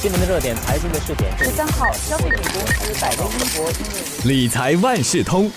新闻的热点，财经的试点。十三号，消费品公司百威英博因为理财万事通，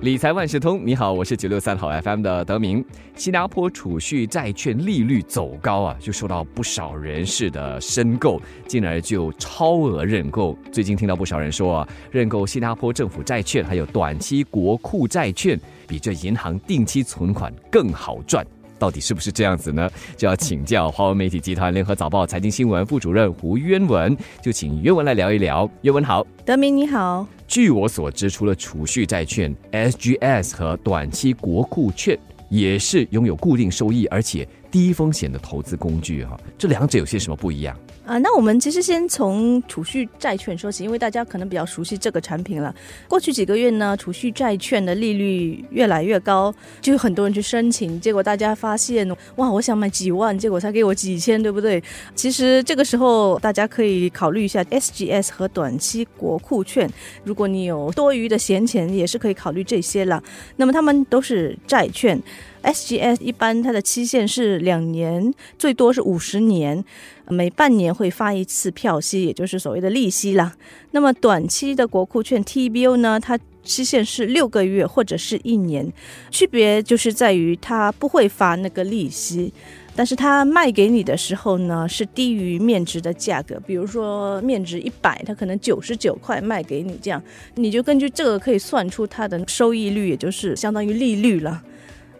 理财万事通，你好，我是九六三号 FM 的德明。新加坡储蓄债券利率走高啊，就受到不少人士的申购，进而就超额认购。最近听到不少人说啊，认购新加坡政府债券还有短期国库债券，比这银行定期存款更好赚。到底是不是这样子呢？就要请教华文媒体集团联合早报财经新闻副主任胡渊文，就请渊文来聊一聊。渊文好，德明你好。据我所知，除了储蓄债券、SGS 和短期国库券，也是拥有固定收益而且低风险的投资工具哈。这两者有些什么不一样？啊，那我们其实先从储蓄债券说起，因为大家可能比较熟悉这个产品了。过去几个月呢，储蓄债券的利率越来越高，就有很多人去申请，结果大家发现，哇，我想买几万，结果才给我几千，对不对？其实这个时候大家可以考虑一下 SGS 和短期国库券，如果你有多余的闲钱，也是可以考虑这些了。那么他们都是债券。SGS 一般它的期限是两年，最多是五十年，每半年会发一次票息，也就是所谓的利息啦。那么短期的国库券 TBO 呢，它期限是六个月或者是一年，区别就是在于它不会发那个利息，但是它卖给你的时候呢是低于面值的价格，比如说面值一百，它可能九十九块卖给你，这样你就根据这个可以算出它的收益率，也就是相当于利率了。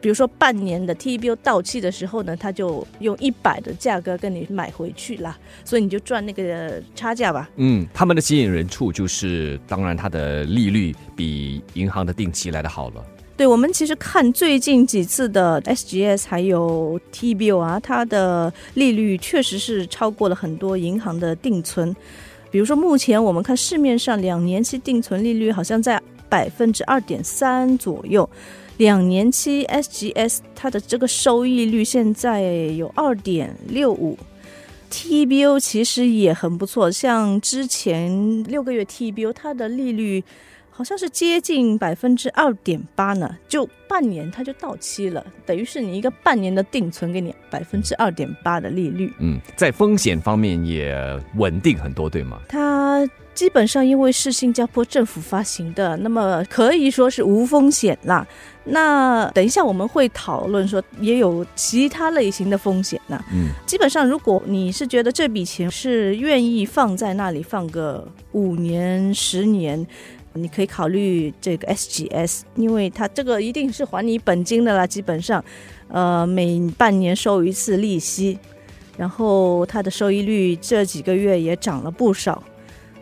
比如说半年的 TBO 到期的时候呢，他就用一百的价格跟你买回去啦，所以你就赚那个差价吧。嗯，他们的吸引人处就是，当然它的利率比银行的定期来的好了。对，我们其实看最近几次的 SGS 还有 TBO 啊，它的利率确实是超过了很多银行的定存。比如说目前我们看市面上两年期定存利率好像在百分之二点三左右。两年期 SGS 它的这个收益率现在有二点六五，TBO 其实也很不错，像之前六个月 TBO 它的利率好像是接近百分之二点八呢，就半年它就到期了，等于是你一个半年的定存给你百分之二点八的利率。嗯，在风险方面也稳定很多，对吗？它。基本上因为是新加坡政府发行的，那么可以说是无风险啦。那等一下我们会讨论说，也有其他类型的风险呢。嗯，基本上如果你是觉得这笔钱是愿意放在那里放个五年、十年，你可以考虑这个 SGS，因为它这个一定是还你本金的啦。基本上，呃，每半年收一次利息，然后它的收益率这几个月也涨了不少。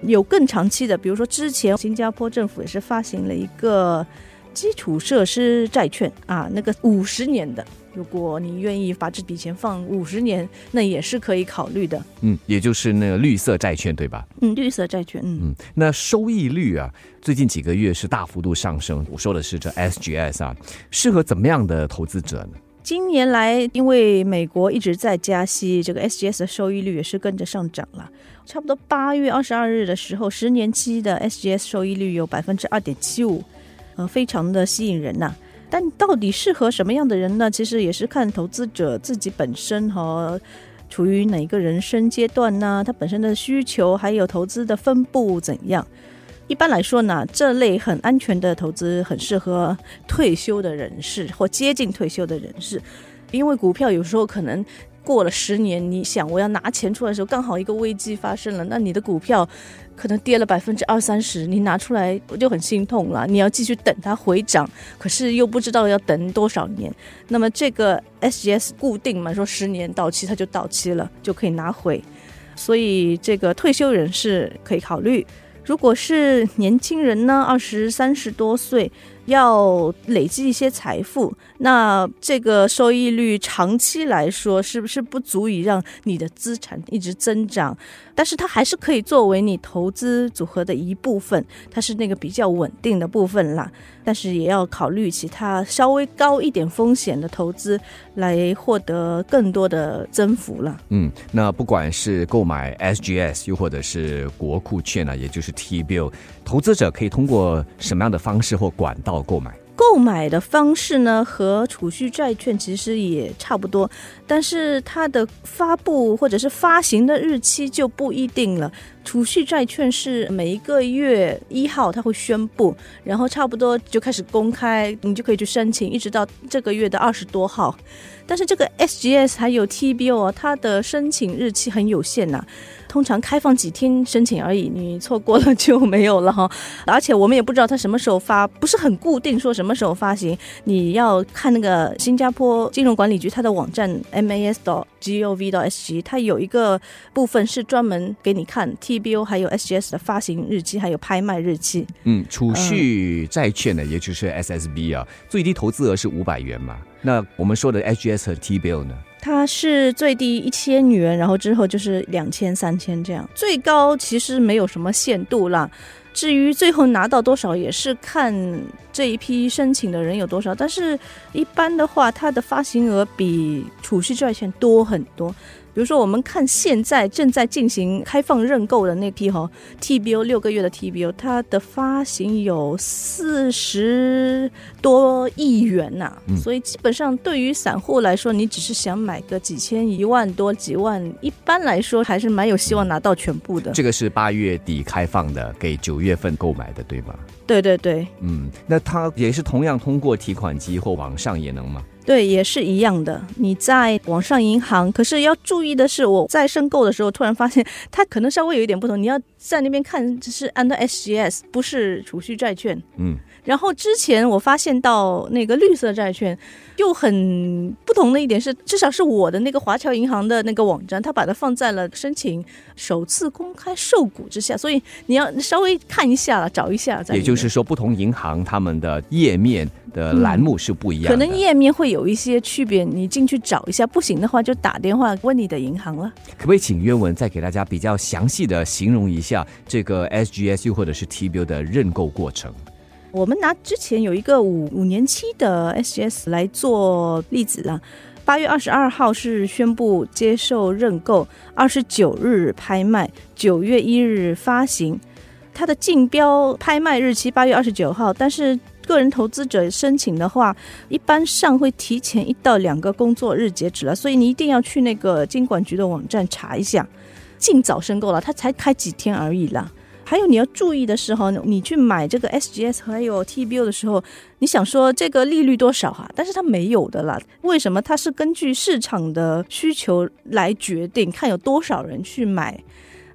有更长期的，比如说之前新加坡政府也是发行了一个基础设施债券啊，那个五十年的，如果你愿意把这笔钱放五十年，那也是可以考虑的。嗯，也就是那个绿色债券对吧？嗯，绿色债券。嗯嗯，那收益率啊，最近几个月是大幅度上升。我说的是这 SGS 啊，适合怎么样的投资者呢？今年来，因为美国一直在加息，这个 SGS 的收益率也是跟着上涨了。差不多八月二十二日的时候，十年期的 SGS 收益率有百分之二点七五，呃，非常的吸引人呐。但到底适合什么样的人呢？其实也是看投资者自己本身和处于哪个人生阶段呢？他本身的需求还有投资的分布怎样。一般来说呢，这类很安全的投资很适合退休的人士或接近退休的人士，因为股票有时候可能过了十年，你想我要拿钱出来的时候，刚好一个危机发生了，那你的股票可能跌了百分之二三十，你拿出来我就很心痛了。你要继续等它回涨，可是又不知道要等多少年。那么这个 SGS 固定嘛，说十年到期它就到期了，就可以拿回，所以这个退休人士可以考虑。如果是年轻人呢，二十三十多岁，要累积一些财富，那这个收益率长期来说是不是不足以让你的资产一直增长？但是它还是可以作为你投资组合的一部分，它是那个比较稳定的部分啦。但是也要考虑其他稍微高一点风险的投资，来获得更多的增幅了。嗯，那不管是购买 SGS，又或者是国库券呢，也就是 T bill，投资者可以通过什么样的方式或管道购买？购买的方式呢，和储蓄债券其实也差不多，但是它的发布或者是发行的日期就不一定了。储蓄债券是每一个月一号它会宣布，然后差不多就开始公开，你就可以去申请，一直到这个月的二十多号。但是这个 SGS 还有 TBO 啊，它的申请日期很有限呐。通常开放几天申请而已，你错过了就没有了哈。而且我们也不知道它什么时候发，不是很固定说什么时候发行。你要看那个新加坡金融管理局它的网站 mas 到 gov 到 sg，它有一个部分是专门给你看 T TBO 还有 SGS 的发行日期还有拍卖日期。嗯，储蓄债券呢，也就是 SSB 啊，最低投资额是五百元嘛。那我们说的 SGS 和 TBO 呢？它是最低一千元，然后之后就是两千、三千这样，最高其实没有什么限度啦。至于最后拿到多少，也是看这一批申请的人有多少。但是一般的话，它的发行额比储蓄债券多很多。比如说，我们看现在正在进行开放认购的那批哈 TBO 六个月的 TBO，它的发行有四十多亿元呐。所以基本上对于散户来说，你只是想买个几千、一万多、几万，一般来说还是蛮有希望拿到全部的。这个是八月底开放的，给九月份购买的，对吗？对对对。嗯，那它也是同样通过提款机或网上也能吗？对，也是一样的。你在网上银行，可是要注意的是，我在申购的时候突然发现，它可能稍微有一点不同。你要在那边看，这是 under SGS，不是储蓄债券。嗯。然后之前我发现到那个绿色债券，又很不同的一点是，至少是我的那个华侨银行的那个网站，它把它放在了申请首次公开售股之下，所以你要稍微看一下了，找一下。也就是说，不同银行他们的页面的栏目是不一样，可能页面会有一些区别，你进去找一下，不行的话就打电话问你的银行了。可不可以请渊文再给大家比较详细的形容一下这个 SGSU 或者是 TBU 的认购过程？我们拿之前有一个五五年期的 SGS 来做例子啊，八月二十二号是宣布接受认购，二十九日拍卖，九月一日发行。它的竞标拍卖日期八月二十九号，但是个人投资者申请的话，一般上会提前一到两个工作日截止了，所以你一定要去那个金管局的网站查一下，尽早申购了，它才开几天而已啦。还有你要注意的时候，你去买这个 SGS 还有 TBO 的时候，你想说这个利率多少哈？但是它没有的啦。为什么？它是根据市场的需求来决定，看有多少人去买。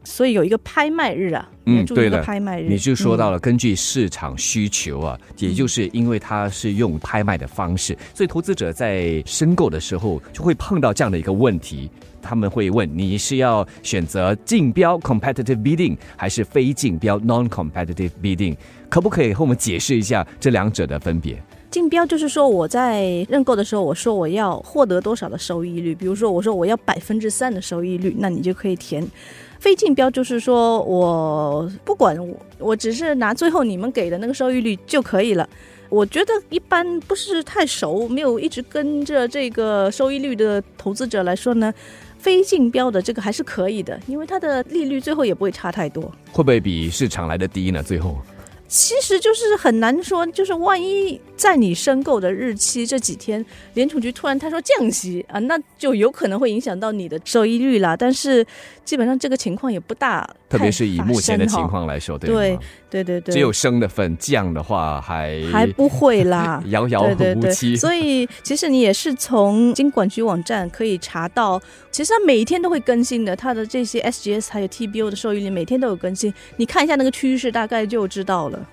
所以有一个拍卖日啊，嗯，对了，拍卖日你就说到了根据市场需求啊，也就是因为它是用拍卖的方式，所以投资者在申购的时候就会碰到这样的一个问题，他们会问你是要选择竞标 （competitive bidding） 还是非竞标 （non-competitive bidding）？可不可以和我们解释一下这两者的分别？竞标就是说我在认购的时候，我说我要获得多少的收益率，比如说我说我要百分之三的收益率，那你就可以填。非竞标就是说我不管我，只是拿最后你们给的那个收益率就可以了。我觉得一般不是太熟，没有一直跟着这个收益率的投资者来说呢，非竞标的这个还是可以的，因为它的利率最后也不会差太多。会不会比市场来的低呢？最后？其实就是很难说，就是万一在你申购的日期这几天，联储局突然他说降息啊，那就有可能会影响到你的收益率啦。但是基本上这个情况也不大。特别是以目前的情况来说，对对对对对，只有升的份，降的话还还不会啦，遥遥无期。所以其实你也是从经管局网站可以查到，其实它每一天都会更新的，它的这些 SGS 还有 TBO 的收益率每天都有更新，你看一下那个趋势，大概就知道了。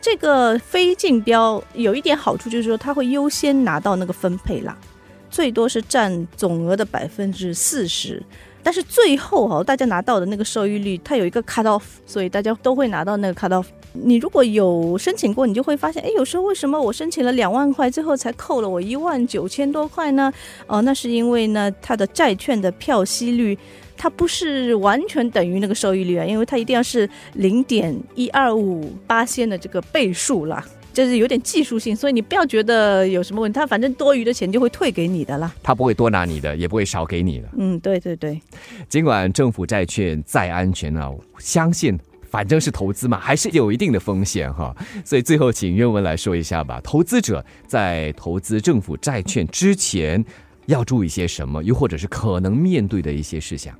这个非竞标有一点好处，就是说它会优先拿到那个分配啦，最多是占总额的百分之四十。但是最后哈，大家拿到的那个收益率，它有一个 cut off，所以大家都会拿到那个 cut off。你如果有申请过，你就会发现，哎，有时候为什么我申请了两万块，最后才扣了我一万九千多块呢？哦，那是因为呢，它的债券的票息率，它不是完全等于那个收益率啊，因为它一定要是零点一二五八仙的这个倍数啦。就是有点技术性，所以你不要觉得有什么问题，他反正多余的钱就会退给你的啦。他不会多拿你的，也不会少给你的。嗯，对对对。尽管政府债券再安全啊，相信。反正是投资嘛，还是有一定的风险哈。所以最后请岳文来说一下吧，投资者在投资政府债券之前要注意些什么，又或者是可能面对的一些事项。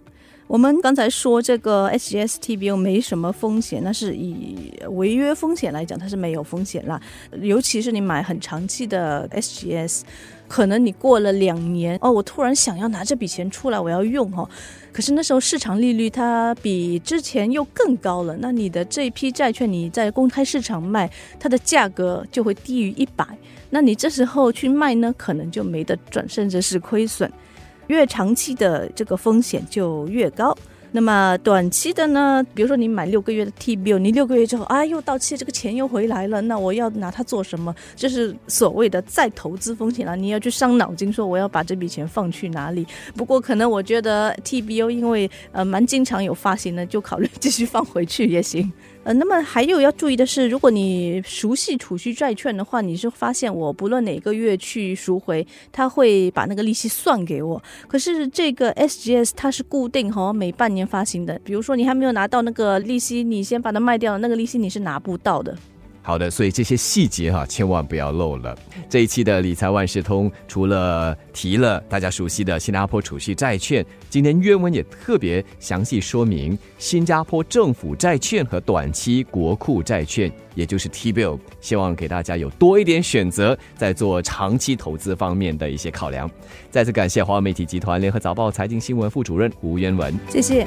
我们刚才说这个 SGS TBO 没什么风险，那是以违约风险来讲，它是没有风险啦。尤其是你买很长期的 SGS，可能你过了两年哦，我突然想要拿这笔钱出来，我要用哦。可是那时候市场利率它比之前又更高了，那你的这一批债券你在公开市场卖，它的价格就会低于一百，那你这时候去卖呢，可能就没得赚，甚至是亏损。越长期的这个风险就越高。那么短期的呢？比如说你买六个月的 TBU，你六个月之后啊又到期，这个钱又回来了，那我要拿它做什么？这是所谓的再投资风险了。你要去伤脑筋，说我要把这笔钱放去哪里？不过可能我觉得 T bill 因为呃蛮经常有发行的，就考虑继续放回去也行。呃，那么还有要注意的是，如果你熟悉储蓄债券的话，你是发现我不论哪个月去赎回，他会把那个利息算给我。可是这个 SGS 它是固定哈，每半年发行的。比如说你还没有拿到那个利息，你先把它卖掉，那个利息你是拿不到的。好的，所以这些细节哈，千万不要漏了。这一期的理财万事通，除了提了大家熟悉的新加坡储蓄债券，今天约文也特别详细说明新加坡政府债券和短期国库债券，也就是 T bill，希望给大家有多一点选择，在做长期投资方面的一些考量。再次感谢华媒体集团联合早报财经新闻副主任吴渊文，谢谢。